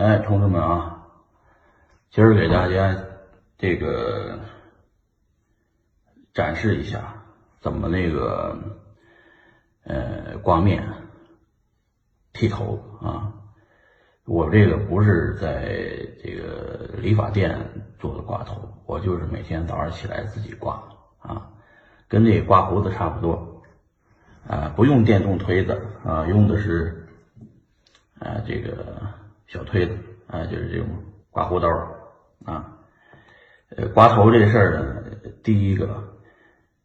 哎，同志们啊，今儿给大家这个展示一下怎么那个呃刮面、剃头啊。我这个不是在这个理发店做的刮头，我就是每天早上起来自己刮啊，跟这刮胡子差不多啊，不用电动推子啊，用的是啊这个小推子啊，就是这种刮胡刀啊。呃，刮头这事儿呢，第一个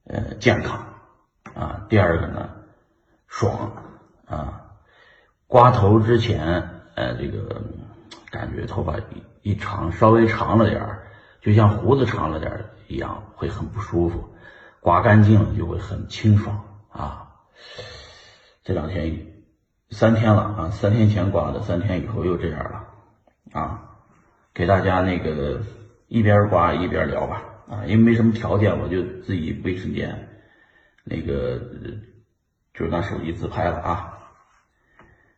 呃健康啊，第二个呢爽啊。刮头之前。呃，这个感觉头发一一长，稍微长了点儿，就像胡子长了点儿一样，会很不舒服。刮干净了就会很清爽啊。这两天三天了啊，三天前刮的，三天以后又这样了啊。给大家那个一边刮一边聊吧啊，因为没什么条件，我就自己卫生间那个就拿手机自拍了啊。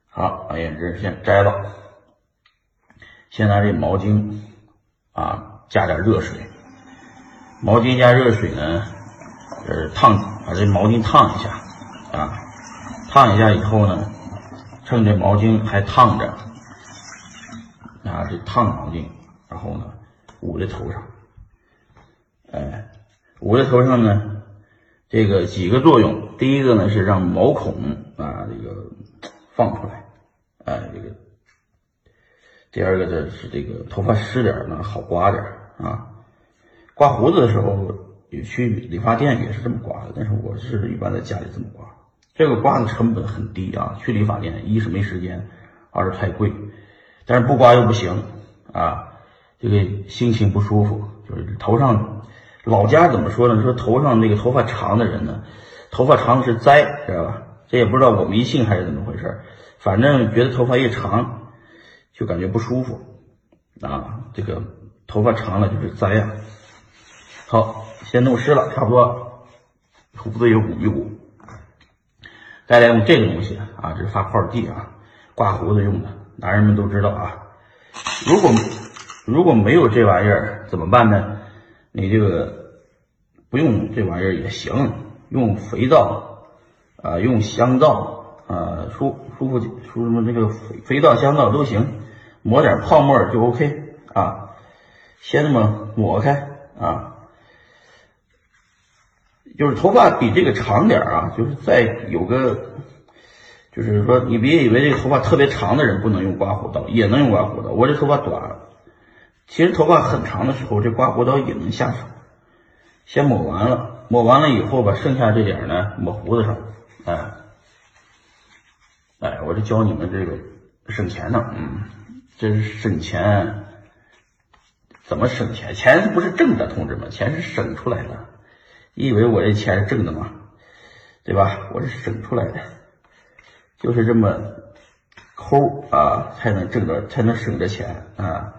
好，把眼镜先摘了。先拿这毛巾啊，加点热水。毛巾加热水呢，呃，烫，把这毛巾烫一下啊。烫一下以后呢，趁这毛巾还烫着，啊这烫毛巾，然后呢，捂在头上。哎，捂在头上呢，这个几个作用。第一个呢是让毛孔啊，这个放出来。哎，这个第二个呢是这个头发湿点呢好刮点啊。刮胡子的时候，也去理发店也是这么刮的，但是我是一般在家里这么刮。这个刮的成本很低啊，去理发店一是没时间，二是太贵，但是不刮又不行啊，这个心情不舒服。就是头上老家怎么说呢？说头上那个头发长的人呢，头发长是灾，知道吧？这也不知道我迷信还是怎么回事。反正觉得头发一长，就感觉不舒服啊。这个头发长了就是灾呀。好，先弄湿了，差不多，胡子也鼓一鼓。再来用这个东西啊，这是发泡剂啊，刮胡子用的，男人们都知道啊。如果如果没有这玩意儿怎么办呢？你这个不用这玩意儿也行，用肥皂啊，用香皂。啊，舒舒服，舒什么那个肥肥皂、香皂都行，抹点泡沫就 OK 啊。先这么抹开啊，就是头发比这个长点啊，就是再有个，就是说你别以为这个头发特别长的人不能用刮胡刀，也能用刮胡刀。我这头发短，其实头发很长的时候，这刮胡刀也能下手。先抹完了，抹完了以后把剩下这点呢抹胡子上，哎。哎，我这教你们这个省钱呢，嗯，这是省钱，怎么省钱？钱不是挣的，同志们，钱是省出来的。你以为我这钱是挣的吗？对吧？我是省出来的，就是这么抠啊，才能挣着，才能省着钱啊。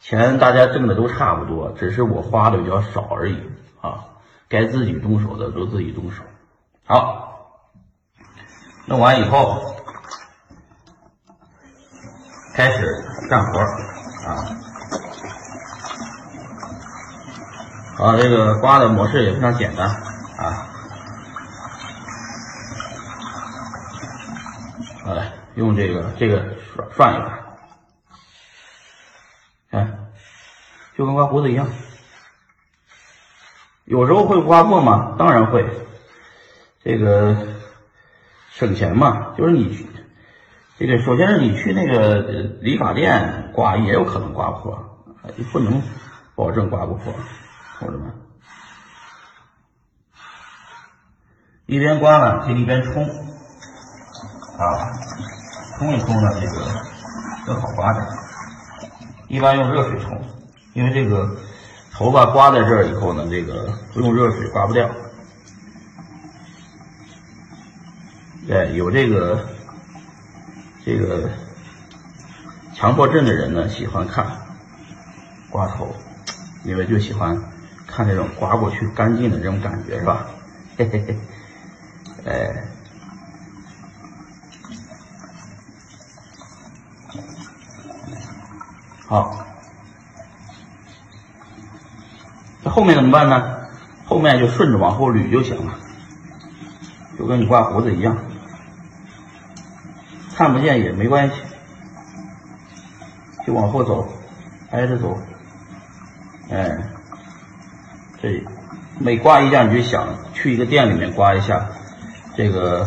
钱大家挣的都差不多，只是我花的比较少而已啊。该自己动手的都自己动手。好，弄完以后。开始干活啊！啊，这个刮的模式也非常简单啊。好嘞，用这个这个涮涮一下，看，就跟刮胡子一样。有时候会刮破吗？当然会。这个省钱嘛，就是你去。这个首先是你去那个理发店刮，也有可能刮破，不能保证刮不破，同志们。一边刮呢，可以一边冲，啊，冲一冲呢，这个更好刮点。一般用热水冲，因为这个头发刮在这儿以后呢，这个不用热水刮不掉。对，有这个。这个强迫症的人呢，喜欢看刮头，因为就喜欢看这种刮过去干净的这种感觉，是吧？嘿嘿嘿，哎，好，这后面怎么办呢？后面就顺着往后捋就行了，就跟你刮胡子一样，看不见也没关系，就往后走，挨着走，哎，这每刮一下你就想去一个店里面刮一下，这个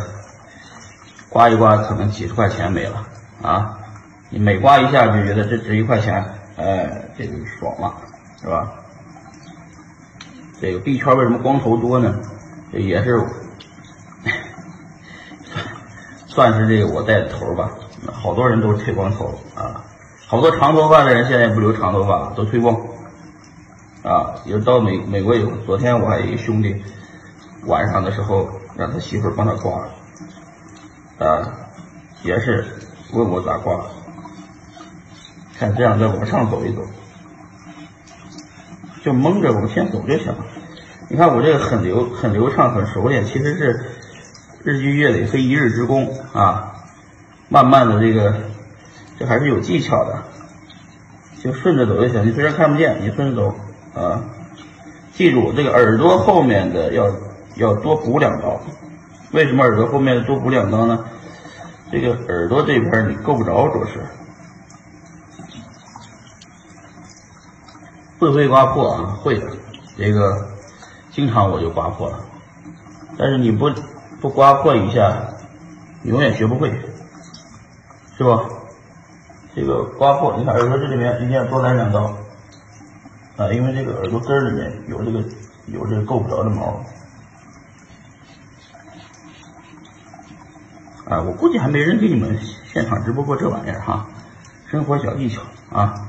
刮一刮可能几十块钱没了啊，你每刮一下就觉得这值一块钱，哎，这就爽了，是吧？这个币圈为什么光头多呢？这也是 算是这个我带的头吧。好多人都是剃光头啊，好多长头发的人现在不留长头发了，都推光啊。有到美美国有，昨天我还有一兄弟，晚上的时候让他媳妇帮他刮，啊，也是问我咋刮，看这样再往上走一走。就蒙着往前走就行了。你看我这个很流很流畅很熟练，其实是日积月累非一日之功啊。慢慢的这个这还是有技巧的，就顺着走就行。你虽然看不见，你顺着走啊。记住这个耳朵后面的要要多补两刀。为什么耳朵后面多补两刀呢？这个耳朵这边你够不着，主要是。会不会刮破啊？会的，这个经常我就刮破了。但是你不不刮破一下，永远学不会，是吧？这个刮破，你看耳朵这里面一定要多来两刀啊，因为这个耳朵根里面有这个有这个够不着的毛啊。我估计还没人给你们现场直播过这玩意儿哈，生活小技巧啊。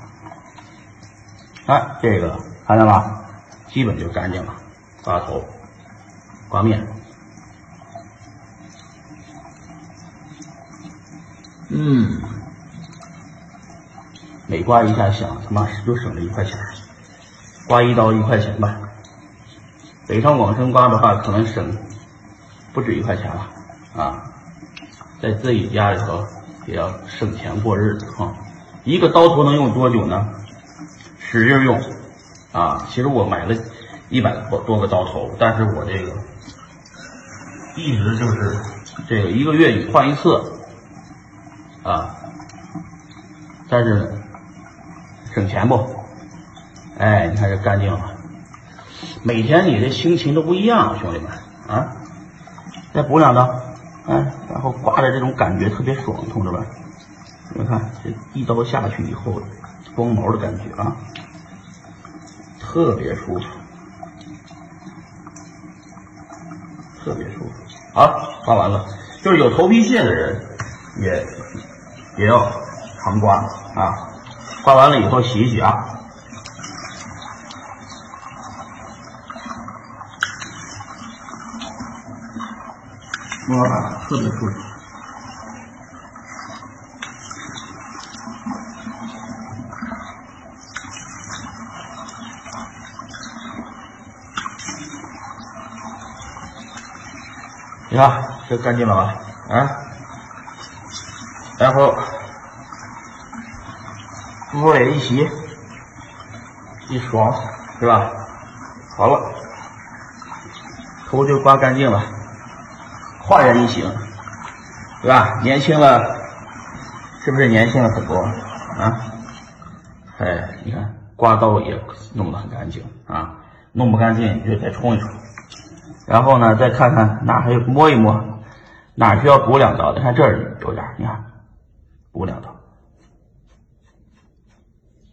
哎，这个看见了，基本就干净了。刮头、刮面，嗯，每刮一下响，他妈就省了一块钱。刮一刀一块钱吧，北上广深刮的话，可能省不止一块钱了啊。在自己家里头也要省钱过日子哈。一个刀头能用多久呢？使劲用，啊！其实我买了一百多多个刀头，但是我这个一直就是这个一个月换一次，啊！但是省钱不？哎，你看这干净了，每天你的心情都不一样，兄弟们啊！再补两刀，哎，然后刮的这种感觉特别爽，同志们，你们看这一刀下去以后。光毛的感觉啊，特别舒服，特别舒服。好，刮完了，就是有头皮屑的人也也要常刮啊。刮完了以后洗一洗啊，哇，特别舒服。你看这干净了吧？啊，然后敷脸一洗，一爽，是吧？好了，头就刮干净了，焕然一新，对吧？年轻了，是不是年轻了很多啊？哎，你看刮刀也弄得很干净啊，弄不干净你就再冲一冲。然后呢，再看看哪还有摸一摸，哪需要补两刀的？看这儿有点，你看，补两刀，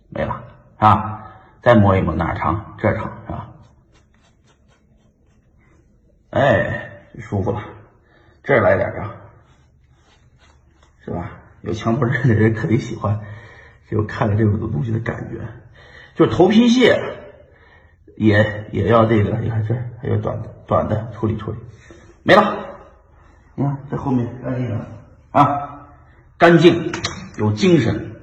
没了啊！再摸一摸哪长，这长是吧？哎，舒服了，这儿来点啊，是吧？有强迫症的人肯定喜欢，就看了这种东西的感觉，就是头皮屑也也要这个，你看这还有短的。短的处理处理，没了。你看这后面干净了啊，干净有精神。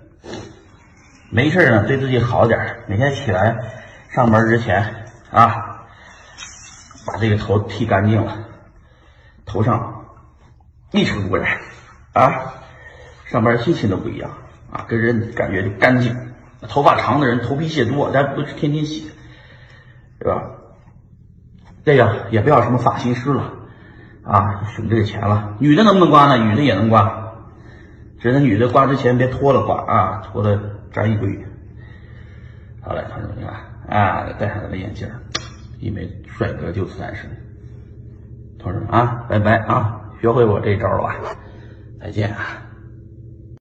没事呢，对自己好点每天起来上班之前啊，把这个头剃干净了，头上一尘不染啊，上班心情都不一样啊，跟人感觉就干净头发长的人头皮屑多，咱不是天天洗，对吧？这个也不要什么发型师了啊，省这个钱了。女的能不能刮呢？女的也能刮，只是女的刮之前别脱了刮啊，脱了粘一堆。好嘞，同志们，你看，啊，戴上咱的眼镜，一枚帅哥就此诞生。同志们啊，拜拜啊，学会我这招了吧？再见啊。